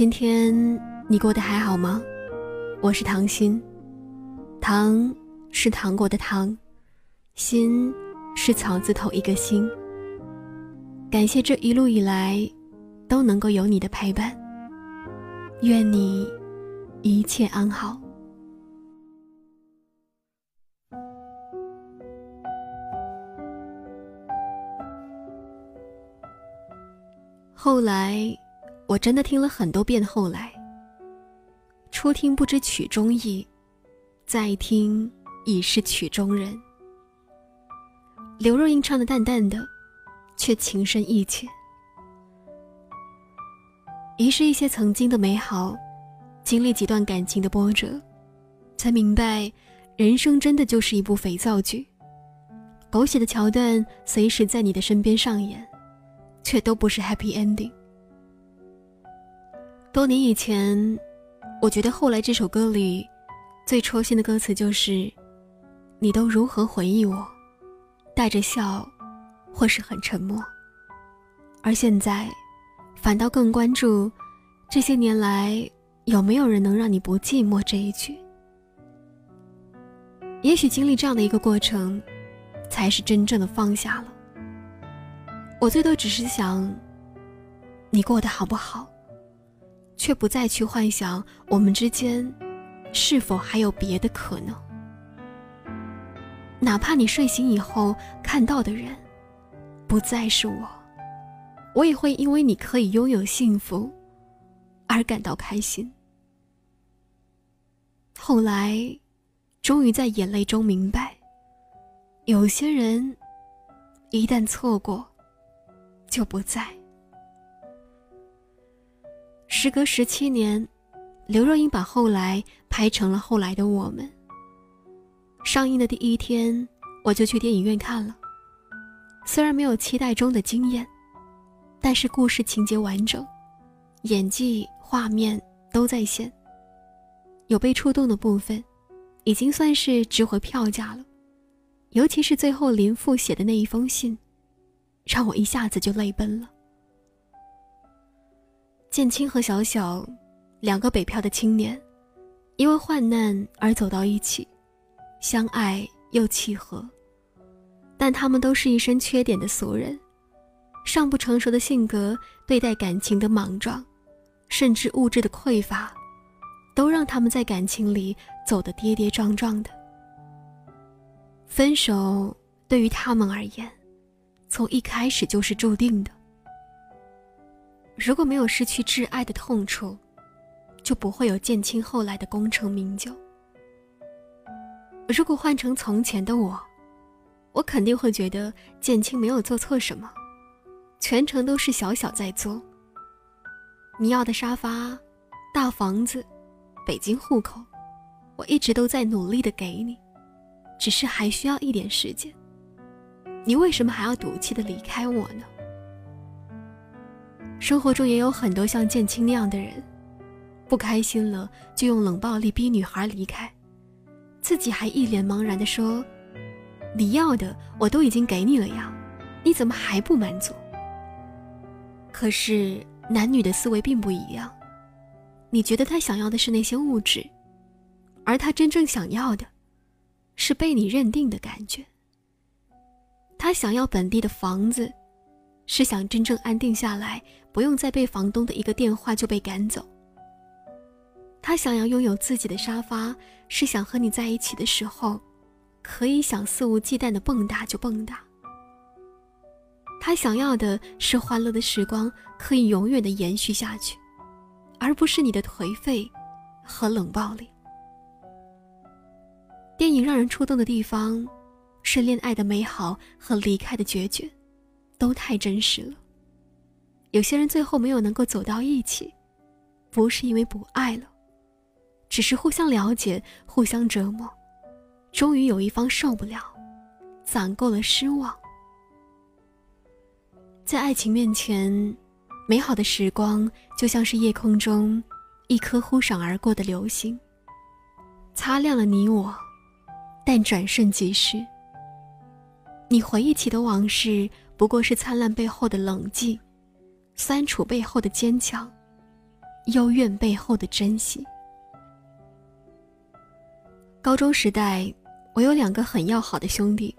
今天你过得还好吗？我是唐心，糖是糖果的糖，心是草字头一个心。感谢这一路以来都能够有你的陪伴，愿你一切安好。后来，我真的听了很多遍。后来，初听不知曲中意，再听已是曲中人。刘若英唱的淡淡的，却情深意切。遗失一些曾经的美好，经历几段感情的波折，才明白，人生真的就是一部肥皂剧，狗血的桥段随时在你的身边上演。却都不是 happy ending。多年以前，我觉得后来这首歌里最戳心的歌词就是：“你都如何回忆我，带着笑，或是很沉默。”而现在，反倒更关注这些年来有没有人能让你不寂寞这一句。也许经历这样的一个过程，才是真正的放下了。我最多只是想，你过得好不好，却不再去幻想我们之间是否还有别的可能。哪怕你睡醒以后看到的人不再是我，我也会因为你可以拥有幸福而感到开心。后来，终于在眼泪中明白，有些人一旦错过。就不在。时隔十七年，刘若英把《后来》拍成了《后来的我们》。上映的第一天，我就去电影院看了。虽然没有期待中的惊艳，但是故事情节完整，演技、画面都在线。有被触动的部分，已经算是值回票价了。尤其是最后林父写的那一封信。让我一下子就泪奔了。建青和小小，两个北漂的青年，因为患难而走到一起，相爱又契合。但他们都是一身缺点的俗人，尚不成熟的性格，对待感情的莽撞，甚至物质的匮乏，都让他们在感情里走得跌跌撞撞的。分手对于他们而言。从一开始就是注定的。如果没有失去挚爱的痛楚，就不会有建青后来的功成名就。如果换成从前的我，我肯定会觉得建青没有做错什么，全程都是小小在做。你要的沙发、大房子、北京户口，我一直都在努力的给你，只是还需要一点时间。你为什么还要赌气的离开我呢？生活中也有很多像建青那样的人，不开心了就用冷暴力逼女孩离开，自己还一脸茫然的说：“你要的我都已经给你了呀，你怎么还不满足？”可是男女的思维并不一样，你觉得他想要的是那些物质，而他真正想要的，是被你认定的感觉。他想要本地的房子，是想真正安定下来，不用再被房东的一个电话就被赶走。他想要拥有自己的沙发，是想和你在一起的时候，可以想肆无忌惮的蹦跶就蹦跶。他想要的是欢乐的时光可以永远的延续下去，而不是你的颓废和冷暴力。电影让人触动的地方。是恋爱的美好和离开的决绝，都太真实了。有些人最后没有能够走到一起，不是因为不爱了，只是互相了解、互相折磨，终于有一方受不了，攒够了失望。在爱情面前，美好的时光就像是夜空中一颗忽闪而过的流星，擦亮了你我，但转瞬即逝。你回忆起的往事，不过是灿烂背后的冷静，酸楚背后的坚强，幽怨背后的珍惜。高中时代，我有两个很要好的兄弟，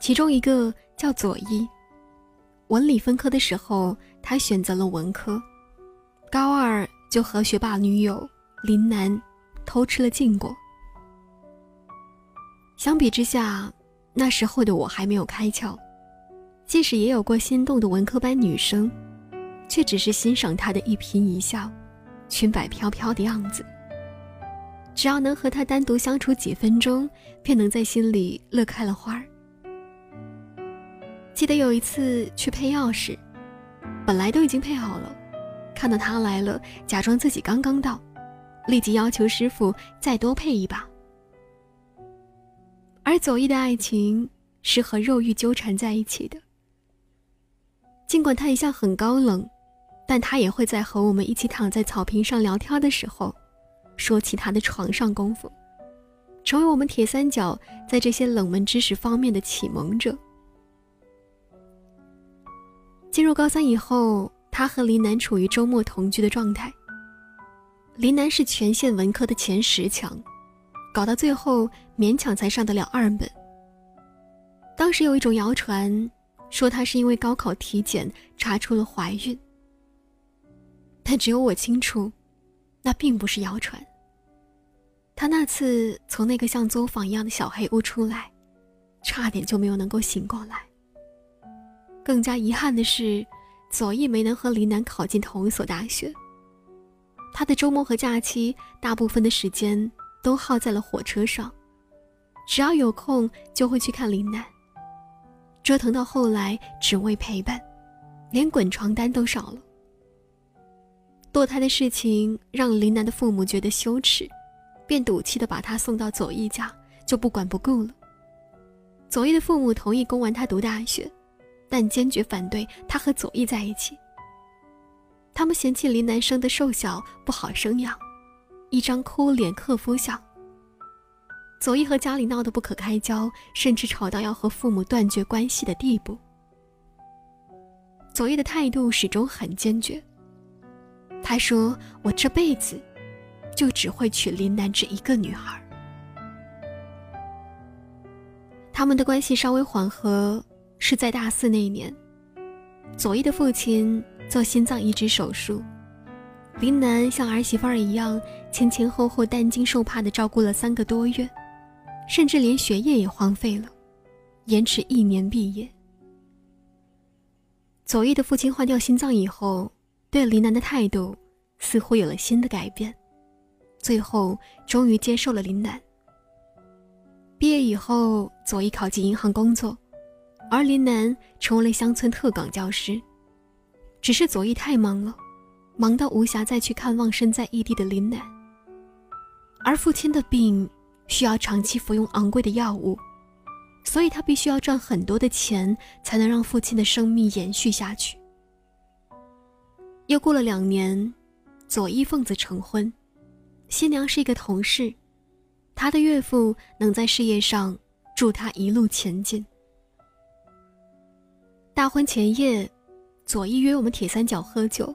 其中一个叫左一。文理分科的时候，他选择了文科，高二就和学霸女友林楠偷吃了禁果。相比之下，那时候的我还没有开窍，即使也有过心动的文科班女生，却只是欣赏她的一颦一笑，裙摆飘飘的样子。只要能和她单独相处几分钟，便能在心里乐开了花儿。记得有一次去配钥匙，本来都已经配好了，看到他来了，假装自己刚刚到，立即要求师傅再多配一把。而左一的爱情是和肉欲纠缠在一起的。尽管他一向很高冷，但他也会在和我们一起躺在草坪上聊天的时候，说起他的床上功夫，成为我们铁三角在这些冷门知识方面的启蒙者。进入高三以后，他和林楠处于周末同居的状态。林楠是全县文科的前十强，搞到最后勉强才上得了二本。当时有一种谣传，说她是因为高考体检查出了怀孕，但只有我清楚，那并不是谣传。她那次从那个像作坊一样的小黑屋出来，差点就没有能够醒过来。更加遗憾的是，左翼没能和林楠考进同一所大学。他的周末和假期大部分的时间都耗在了火车上，只要有空就会去看林楠。折腾到后来，只为陪伴，连滚床单都少了。堕胎的事情让林楠的父母觉得羞耻，便赌气的把他送到左翼家，就不管不顾了。左翼的父母同意供完他读大学。但坚决反对他和左翼在一起。他们嫌弃林楠生的瘦小不好生养，一张哭脸克夫相。左一和家里闹得不可开交，甚至吵到要和父母断绝关系的地步。左翼的态度始终很坚决。他说：“我这辈子就只会娶林楠这一个女孩。”他们的关系稍微缓和。是在大四那一年，左一的父亲做心脏移植手术，林楠像儿媳妇儿一样前前后后担惊受怕的照顾了三个多月，甚至连学业也荒废了，延迟一年毕业。左一的父亲换掉心脏以后，对林楠的态度似乎有了新的改变，最后终于接受了林楠。毕业以后，左一考进银行工作。而林楠成为了乡村特岗教师，只是左翼太忙了，忙到无暇再去看望身在异地的林楠。而父亲的病需要长期服用昂贵的药物，所以他必须要赚很多的钱，才能让父亲的生命延续下去。又过了两年，左一奉子成婚，新娘是一个同事，他的岳父能在事业上助他一路前进。大婚前夜，左一约我们铁三角喝酒。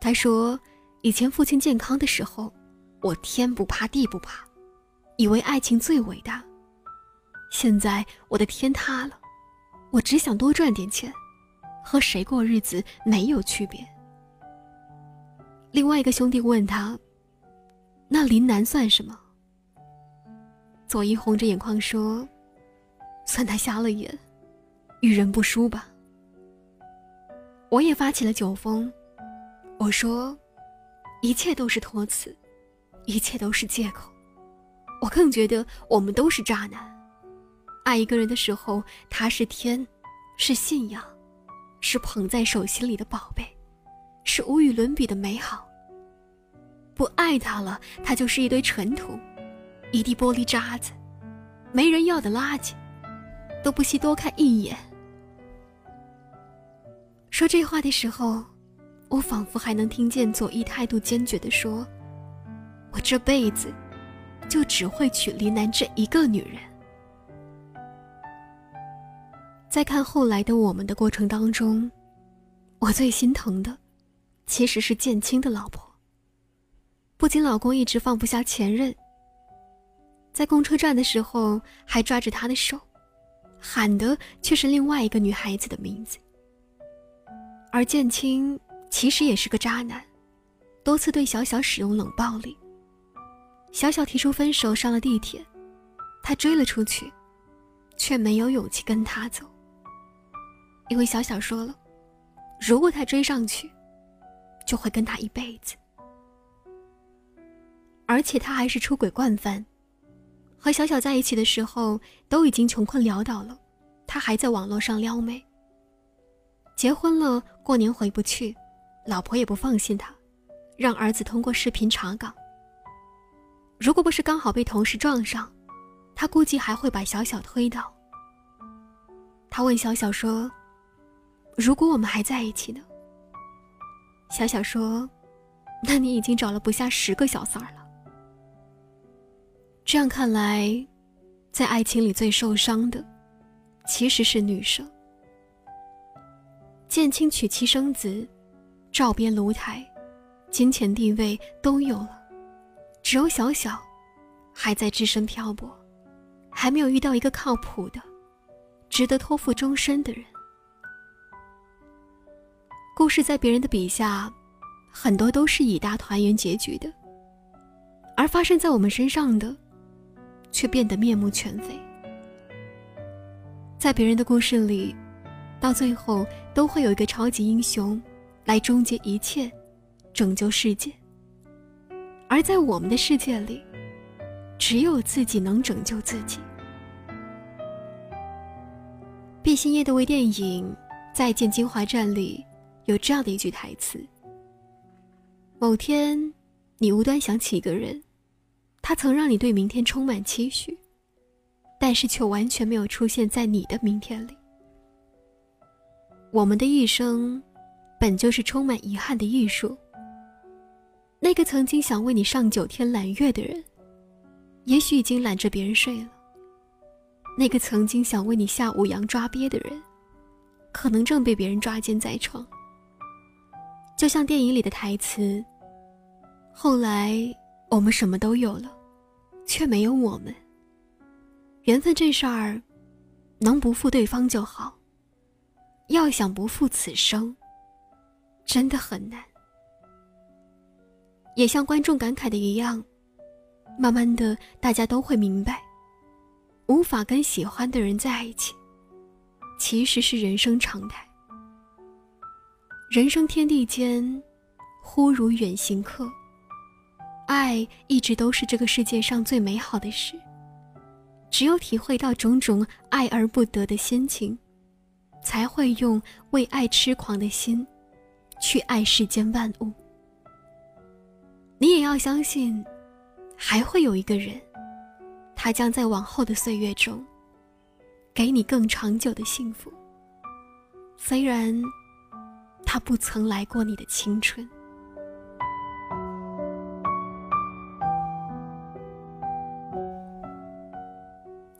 他说：“以前父亲健康的时候，我天不怕地不怕，以为爱情最伟大。现在我的天塌了，我只想多赚点钱，和谁过日子没有区别。”另外一个兄弟问他：“那林楠算什么？”左一红着眼眶说：“算他瞎了眼。”遇人不淑吧。我也发起了酒疯，我说，一切都是托词，一切都是借口。我更觉得我们都是渣男。爱一个人的时候，他是天，是信仰，是捧在手心里的宝贝，是无与伦比的美好。不爱他了，他就是一堆尘土，一地玻璃渣子，没人要的垃圾。都不惜多看一眼。说这话的时候，我仿佛还能听见左一态度坚决的说：“我这辈子就只会娶林南这一个女人。”在看后来的我们的过程当中，我最心疼的，其实是建青的老婆。不仅老公一直放不下前任，在公车站的时候还抓着她的手，喊的却是另外一个女孩子的名字。而建青其实也是个渣男，多次对小小使用冷暴力。小小提出分手，上了地铁，他追了出去，却没有勇气跟他走，因为小小说了，如果他追上去，就会跟他一辈子。而且他还是出轨惯犯，和小小在一起的时候都已经穷困潦倒了，他还在网络上撩妹。结婚了，过年回不去，老婆也不放心他，让儿子通过视频查岗。如果不是刚好被同事撞上，他估计还会把小小推倒。他问小小说：“如果我们还在一起呢？”小小说：“那你已经找了不下十个小三儿了。”这样看来，在爱情里最受伤的，其实是女生。建清娶妻生子，照边炉台，金钱地位都有了，只有小小，还在只身漂泊，还没有遇到一个靠谱的、值得托付终身的人。故事在别人的笔下，很多都是以大团圆结局的，而发生在我们身上的。却变得面目全非。在别人的故事里，到最后都会有一个超级英雄，来终结一切，拯救世界。而在我们的世界里，只有自己能拯救自己。毕星夜的微电影《再见金华站》里有这样的一句台词：“某天，你无端想起一个人。”他曾让你对明天充满期许，但是却完全没有出现在你的明天里。我们的一生，本就是充满遗憾的艺术。那个曾经想为你上九天揽月的人，也许已经揽着别人睡了；那个曾经想为你下五洋抓鳖的人，可能正被别人抓奸在床。就像电影里的台词：“后来我们什么都有了。”却没有我们。缘分这事儿，能不负对方就好。要想不负此生，真的很难。也像观众感慨的一样，慢慢的，大家都会明白，无法跟喜欢的人在一起，其实是人生常态。人生天地间，忽如远行客。爱一直都是这个世界上最美好的事。只有体会到种种爱而不得的心情，才会用为爱痴狂的心，去爱世间万物。你也要相信，还会有一个人，他将在往后的岁月中，给你更长久的幸福。虽然，他不曾来过你的青春。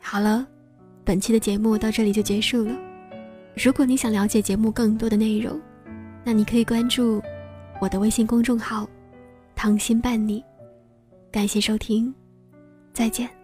好了，本期的节目到这里就结束了。如果你想了解节目更多的内容，那你可以关注我的微信公众号“糖心伴你”。感谢收听，再见。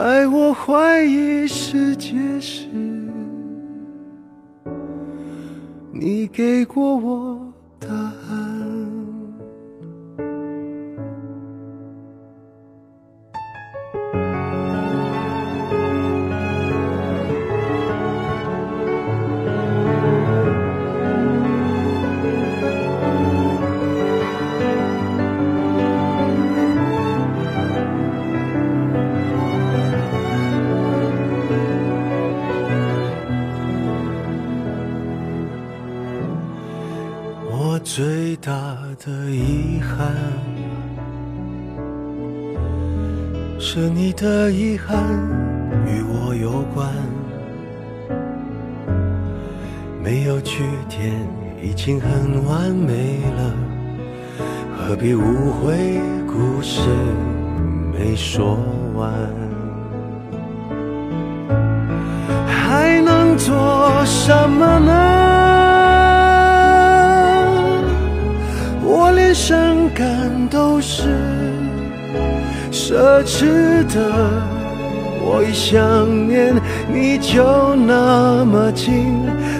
在我怀疑世界时，你给过我与我有关。没有句点已经很完美了，何必误会故事没说完？还能做什么呢？我连伤感都是奢侈的，我一想念你就那么近，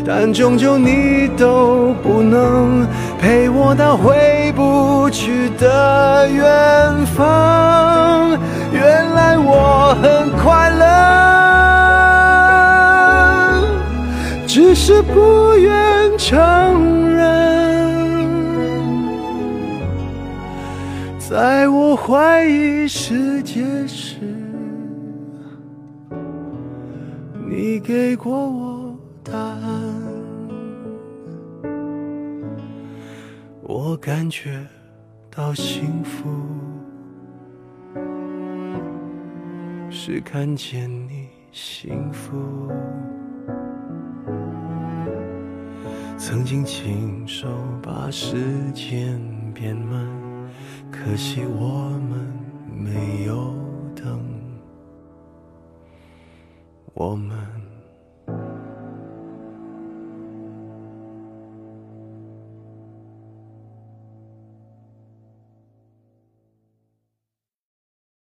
但终究你都不能陪我到回不去的远方。原来我很快乐，只是不愿承认在我怀疑世界时，你给过我答案。我感觉到幸福，是看见你幸福。曾经亲手把时间变慢。可惜我们没有等，我们